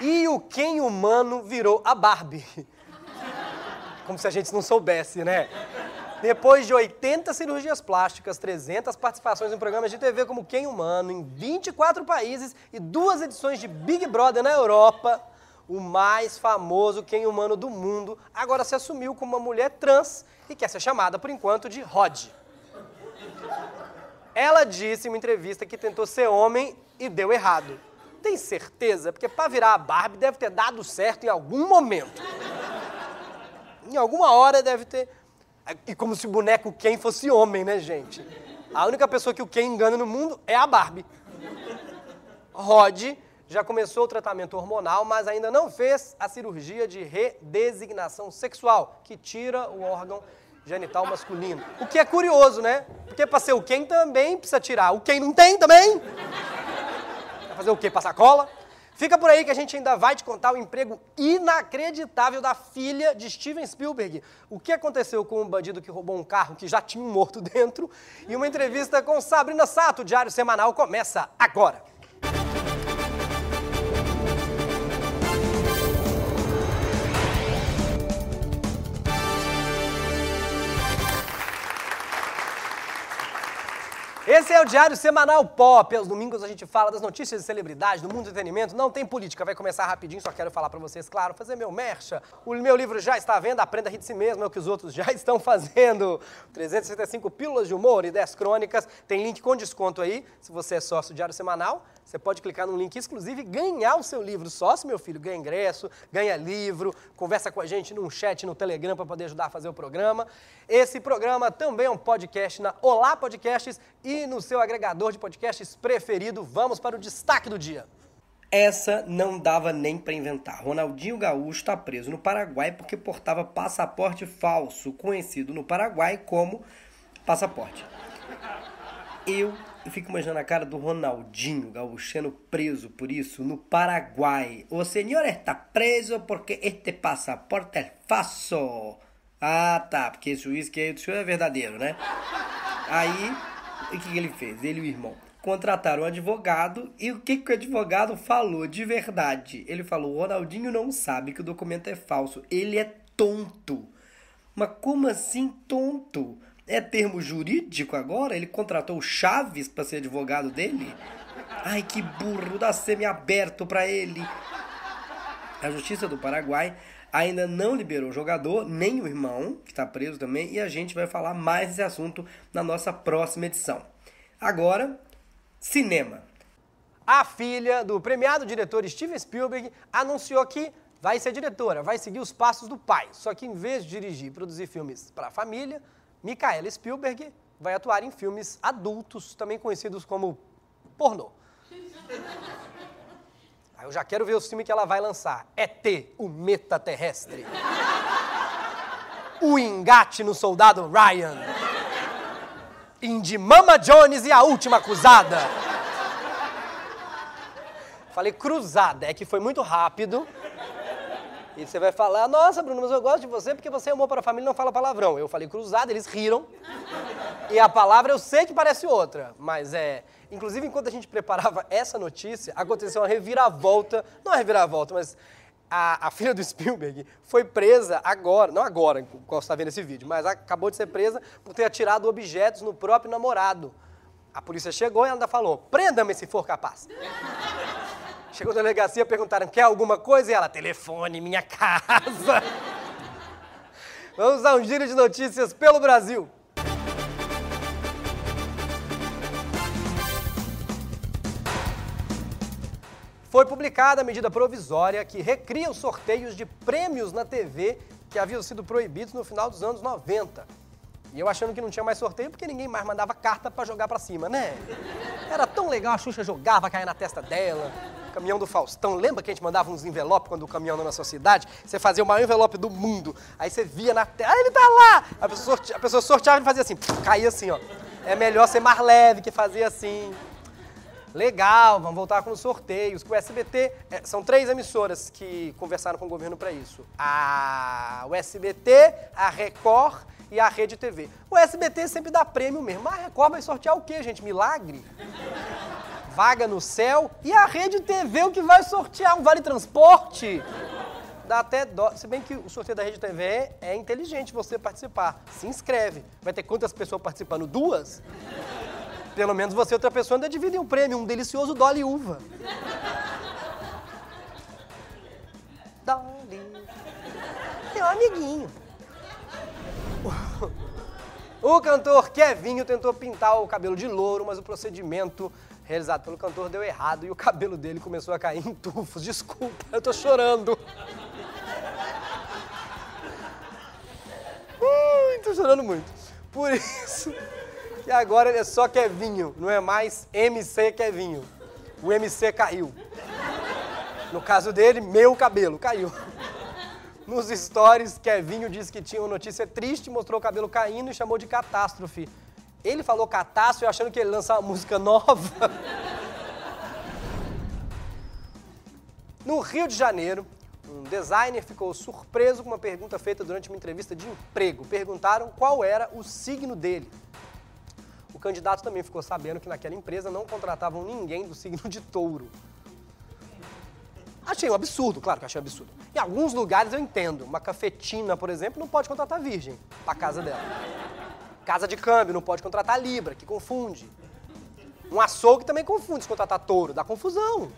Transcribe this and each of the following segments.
E o Ken humano virou a Barbie. Como se a gente não soubesse, né? Depois de 80 cirurgias plásticas, 300 participações em programas de TV como Quem Humano, em 24 países e duas edições de Big Brother na Europa, o mais famoso Quem Humano do mundo agora se assumiu como uma mulher trans e quer ser chamada, por enquanto, de Rod. Ela disse em uma entrevista que tentou ser homem e deu errado. Tem certeza? Porque para virar a Barbie deve ter dado certo em algum momento. Em alguma hora deve ter e como se o boneco Ken fosse homem, né, gente? A única pessoa que o Ken engana no mundo é a Barbie. Rod já começou o tratamento hormonal, mas ainda não fez a cirurgia de redesignação sexual, que tira o órgão genital masculino. O que é curioso, né? Porque para ser o Ken também precisa tirar. O Ken não tem também? Vai fazer o quê? Passar cola? Fica por aí que a gente ainda vai te contar o emprego inacreditável da filha de Steven Spielberg. O que aconteceu com um bandido que roubou um carro que já tinha um morto dentro. E uma entrevista com Sabrina Sato, o Diário Semanal, começa agora. Esse é o Diário Semanal Pop. Aos domingos a gente fala das notícias de celebridade, do mundo do entretenimento. Não tem política, vai começar rapidinho, só quero falar para vocês, claro, fazer meu mercha. O meu livro já está à venda, Aprenda a Rir de Si Mesmo, é o que os outros já estão fazendo. 365 pílulas de humor e 10 crônicas. Tem link com desconto aí, se você é sócio do Diário Semanal. Você pode clicar num link exclusivo e ganhar o seu livro sócio, meu filho. Ganha ingresso, ganha livro, conversa com a gente num chat no Telegram para poder ajudar a fazer o programa. Esse programa também é um podcast na Olá Podcasts e no seu agregador de podcasts preferido. Vamos para o destaque do dia. Essa não dava nem para inventar. Ronaldinho Gaúcho está preso no Paraguai porque portava passaporte falso, conhecido no Paraguai como passaporte. Eu fico imaginando a cara do Ronaldinho Gaúcho preso por isso no Paraguai. O senhor está preso porque este passaporte é falso. Ah, tá, porque esse uísque do senhor é verdadeiro, né? Aí, o que, que ele fez? Ele e o irmão contrataram um advogado e o que, que o advogado falou de verdade? Ele falou: o Ronaldinho não sabe que o documento é falso, ele é tonto. Mas como assim tonto? É termo jurídico agora? Ele contratou o Chaves para ser advogado dele? Ai, que burro, dá semi-aberto para ele. A Justiça do Paraguai ainda não liberou o jogador, nem o irmão, que está preso também, e a gente vai falar mais desse assunto na nossa próxima edição. Agora, cinema. A filha do premiado diretor Steven Spielberg anunciou que vai ser diretora, vai seguir os passos do pai, só que em vez de dirigir e produzir filmes para a família, Micaela Spielberg vai atuar em filmes adultos, também conhecidos como pornô. Aí eu já quero ver o filme que ela vai lançar. ET, o metaterrestre. O engate no soldado Ryan. Indy Mama Jones e a última cruzada. Falei cruzada, é que foi muito rápido. E você vai falar, nossa, Bruno, mas eu gosto de você porque você é amor para a família e não fala palavrão. Eu falei cruzado, eles riram. E a palavra eu sei que parece outra, mas é. Inclusive, enquanto a gente preparava essa notícia, aconteceu uma reviravolta. Não é reviravolta, mas a, a, filha do Spielberg foi presa agora, não agora, qual está vendo esse vídeo, mas acabou de ser presa por ter atirado objetos no próprio namorado. A polícia chegou e ela ainda falou: prenda-me se for capaz. Chegou na delegacia, perguntaram: quer alguma coisa? E ela: telefone, minha casa. Vamos a um giro de notícias pelo Brasil. Foi publicada a medida provisória que recria os sorteios de prêmios na TV que haviam sido proibidos no final dos anos 90. E eu achando que não tinha mais sorteio porque ninguém mais mandava carta para jogar para cima, né? Era tão legal, a Xuxa jogava, caía na testa dela caminhão do Faustão. Lembra que a gente mandava uns envelopes quando o caminhão na sua cidade? Você fazia o maior envelope do mundo. Aí você via na tela, ah, ele tá lá! A pessoa, sorte... a pessoa sorteava e fazia assim, caía assim, ó. É melhor ser mais leve que fazer assim. Legal, vamos voltar com os sorteios. O SBT, é, são três emissoras que conversaram com o governo para isso. A, o SBT, a Record e a Rede TV. O SBT sempre dá prêmio mesmo. Mas a Record vai sortear o quê, gente? Milagre? vaga no céu e a Rede TV o que vai sortear um vale transporte. Dá até dó. Se bem que o sorteio da Rede TV é inteligente você participar. Se inscreve. Vai ter quantas pessoas participando? Duas? Pelo menos você e outra pessoa ainda dividem um prêmio, um delicioso Dolly Uva. Dolly. Meu amiguinho. O cantor Kevinho tentou pintar o cabelo de louro, mas o procedimento realizado pelo cantor deu errado e o cabelo dele começou a cair em tufos. Desculpa, eu tô chorando. Ui, tô chorando muito. Por isso que agora ele é só Kevinho, não é mais MC Kevinho. O MC caiu. No caso dele, meu cabelo caiu. Nos stories, Kevinho disse que tinha uma notícia triste, mostrou o cabelo caindo e chamou de catástrofe. Ele falou catástrofe achando que ele lançar uma música nova. No Rio de Janeiro, um designer ficou surpreso com uma pergunta feita durante uma entrevista de emprego. Perguntaram qual era o signo dele. O candidato também ficou sabendo que naquela empresa não contratavam ninguém do signo de touro. Achei um absurdo, claro que achei um absurdo. Em alguns lugares eu entendo. Uma cafetina, por exemplo, não pode contratar virgem pra casa dela. Casa de câmbio não pode contratar libra, que confunde. Um açougue também confunde se contratar touro, dá confusão.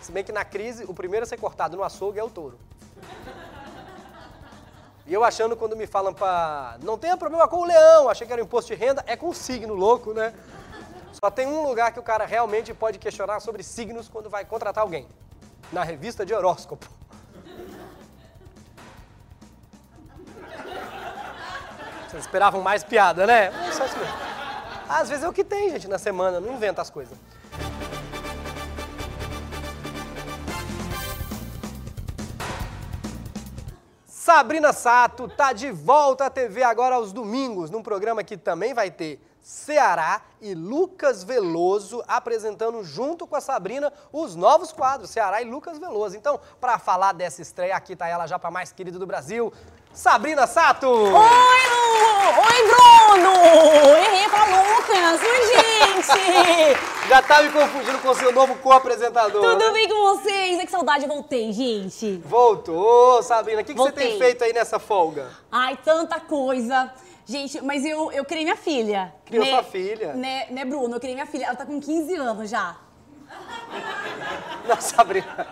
Se bem que na crise, o primeiro a ser cortado no açougue é o touro. E eu achando quando me falam pra não tenha problema com o leão, achei que era imposto de renda, é com signo louco, né? Só tem um lugar que o cara realmente pode questionar sobre signos quando vai contratar alguém na revista de horóscopo. Vocês esperavam mais piada, né? Só isso mesmo. Às vezes é o que tem, gente, na semana, não inventa as coisas. Sabrina Sato tá de volta à TV agora aos domingos, num programa que também vai ter Ceará e Lucas Veloso apresentando junto com a Sabrina os novos quadros Ceará e Lucas Veloso. Então, para falar dessa estreia aqui tá ela já para mais querida do Brasil, Sabrina Sato. Oi, Lu! Oi, Bruno! Pra Lucas! Oi, gente! Já tá me confundindo com o seu novo co-apresentador. Tudo bem com vocês? É que saudade, voltei, gente. Voltou, Sabrina. O que, que você tem feito aí nessa folga? Ai, tanta coisa. Gente, mas eu, eu criei minha filha. Criou né, sua filha? Né, né, Bruno? Eu criei minha filha. Ela tá com 15 anos já. Não, Sabrina.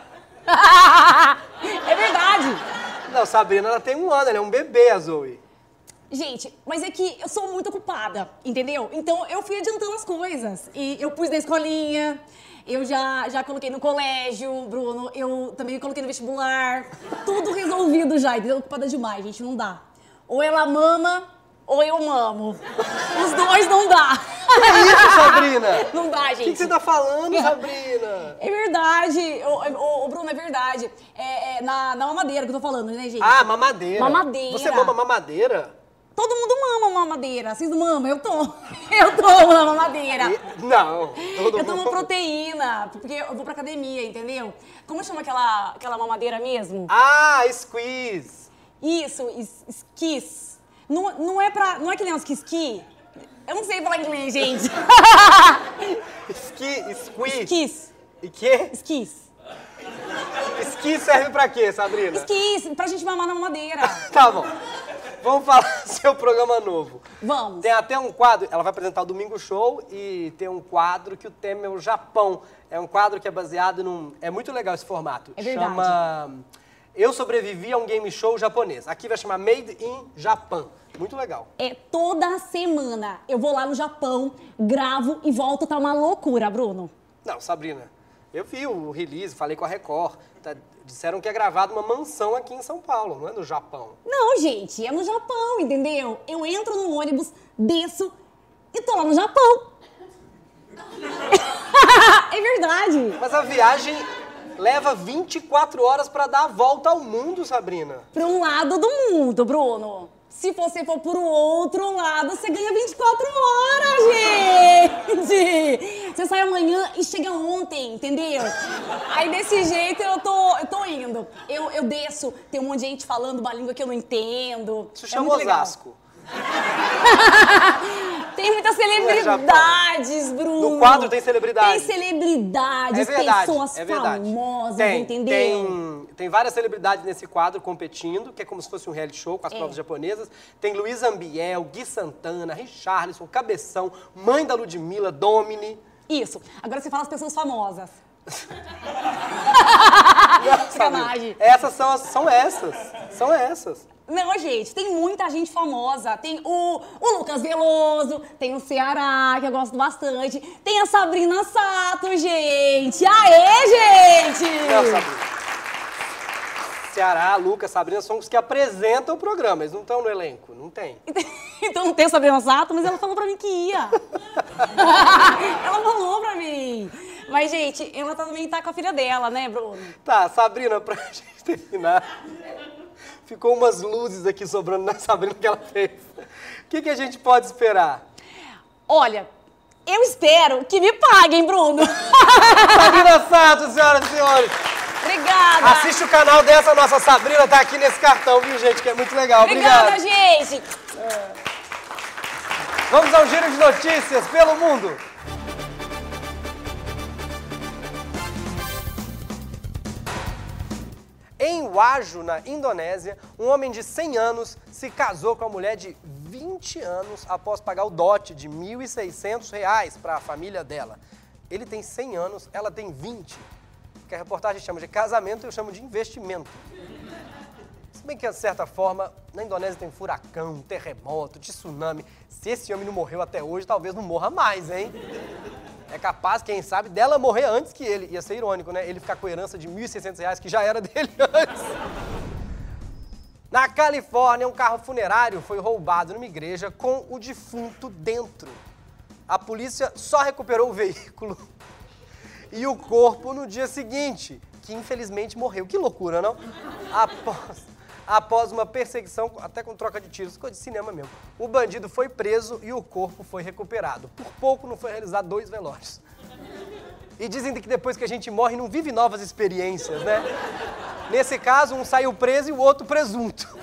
é verdade. Não, Sabrina, ela tem um ano, ela é um bebê, a Zoe. Gente, mas é que eu sou muito ocupada, entendeu? Então eu fui adiantando as coisas. E eu pus na escolinha, eu já, já coloquei no colégio, Bruno, eu também coloquei no vestibular. Tudo resolvido já, entendeu? Ocupada demais, gente, não dá. Ou ela mama, ou eu mamo. Os dois não dá. É isso, Sabrina? Não dá, gente. O que, que, você tá falando, Sabrina? É verdade. O, o, Bruno, é verdade. É, é, na, na mamadeira que eu tô falando, né, gente? Ah, mamadeira. Mamadeira. Você mama mamadeira? Todo mundo mama mamadeira. Vocês mamam? Eu tomo. Eu tomo na mamadeira. Não. eu tomo mundo... proteína, porque eu vou pra academia, entendeu? Como chama aquela, aquela mamadeira mesmo? Ah, squeeze. Isso, esquis. Não, não, é pra, não é que nem os que esqui. Eu não sei falar inglês, gente. Esqui, squi. Esquis. E quê? Esquis. Esqui serve pra quê, Sabrina? Esquis, pra gente mamar na madeira. tá bom. Vamos falar do seu programa novo. Vamos. Tem até um quadro, ela vai apresentar o Domingo Show e tem um quadro que o tema é o Japão. É um quadro que é baseado num... É muito legal esse formato. É verdade. Chama... Eu sobrevivi a um game show japonês. Aqui vai chamar Made in Japan. Muito legal. É toda semana. Eu vou lá no Japão, gravo e volto, tá uma loucura, Bruno. Não, Sabrina, eu vi o release, falei com a Record. Tá, disseram que é gravado uma mansão aqui em São Paulo, não é no Japão. Não, gente, é no Japão, entendeu? Eu entro no ônibus, desço e tô lá no Japão. é verdade. Mas a viagem leva 24 horas para dar a volta ao mundo, Sabrina. Para um lado do mundo, Bruno. Se você for pro outro lado, você ganha 24 horas, gente! Você sai amanhã e chega ontem, entendeu? Aí desse jeito eu tô, eu tô indo. Eu, eu desço, tem um monte de gente falando uma língua que eu não entendo. Isso é chama Osasco. Tem muitas celebridades, Bruno. No quadro tem celebridades. Tem celebridades, É verdade, pessoas é famosas, tem, entendeu? Tem, tem várias celebridades nesse quadro competindo, que é como se fosse um reality show com as É. provas japonesas. Tem Luiz Ambiel, Gui Santana, Richarlison, Cabeção, mãe da Ludmilla, Domini. Isso. Agora você fala as pessoas famosas. Sacanagem. Essas são, as- são essas. São essas. Não, gente, tem muita gente famosa. Tem o, o Lucas Veloso, tem o Ceará, que eu gosto bastante. Tem a Sabrina Sato, gente. Aê, gente! Não, Sabrina. Ceará, Lucas, Sabrina são os que apresentam o programa. Eles não estão no elenco. Não tem. Então não tem a Sabrina Sato, mas ela falou pra mim que ia. ela falou pra mim. Mas, gente, ela também tá com a filha dela, né, Bruno? Tá, Sabrina, pra gente terminar. Ficou umas luzes aqui sobrando na Sabrina que ela fez. O que, que a gente pode esperar? Olha, eu espero que me paguem, Bruno. Sabrina Sato, senhoras e senhores. Obrigada. Assiste o canal dessa nossa Sabrina, tá aqui nesse cartão, viu, gente? Que é muito legal. Obrigada, Obrigado. gente. Vamos ao giro de notícias pelo mundo. Em Waju, na Indonésia, um homem de 100 anos se casou com uma mulher de 20 anos após pagar o dote de 1.600 reais para a família dela. Ele tem 100 anos, ela tem 20. Que a reportagem chama de casamento, eu chamo de investimento. Se bem que, de certa forma, na Indonésia tem furacão, terremoto, tsunami. Se esse homem não morreu até hoje, talvez não morra mais, hein? É capaz, quem sabe, dela morrer antes que ele. Ia ser irônico, né? Ele ficar com a herança de 1.600 reais, que já era dele antes. Na Califórnia, um carro funerário foi roubado numa igreja com o defunto dentro. A polícia só recuperou o veículo e o corpo no dia seguinte, que infelizmente morreu. Que loucura, não? Após, após uma perseguição, até com troca de tiros, ficou de cinema mesmo. O bandido foi preso e o corpo foi recuperado. Por pouco não foi realizar dois velórios. E dizem que depois que a gente morre não vive novas experiências, né? Nesse caso, um saiu preso e o outro presunto.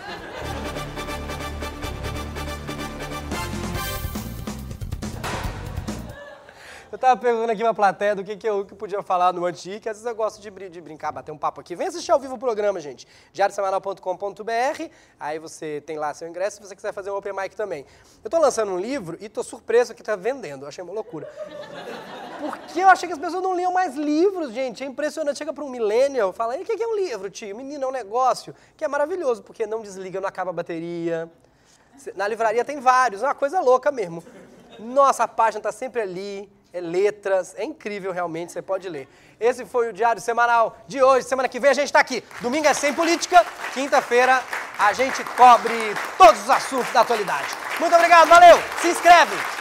Tava perguntando aqui pra plateia do que, que eu que podia falar no Anti, que às vezes eu gosto de, de brincar, bater um papo aqui. Vem assistir ao vivo o programa, gente. diariosemanal.com.br, aí você tem lá seu ingresso se você quiser fazer um open mic também. Eu tô lançando um livro e tô surpreso que tá vendendo, eu achei uma loucura. Porque eu achei que as pessoas não liam mais livros, gente. É impressionante. Chega pra um millennial, fala, e o que que é um livro, tio? Menino, é um negócio. Que é maravilhoso, porque não desliga, não acaba a bateria. Na livraria tem vários, é uma coisa louca mesmo. Nossa, a página tá sempre ali, é letras, é incrível realmente, você pode ler. Esse foi o Diário Semanal de hoje. Semana que vem a gente tá aqui. Domingo é sem política, quinta-feira a gente cobre todos os assuntos da atualidade. Muito obrigado, valeu! Se inscreve!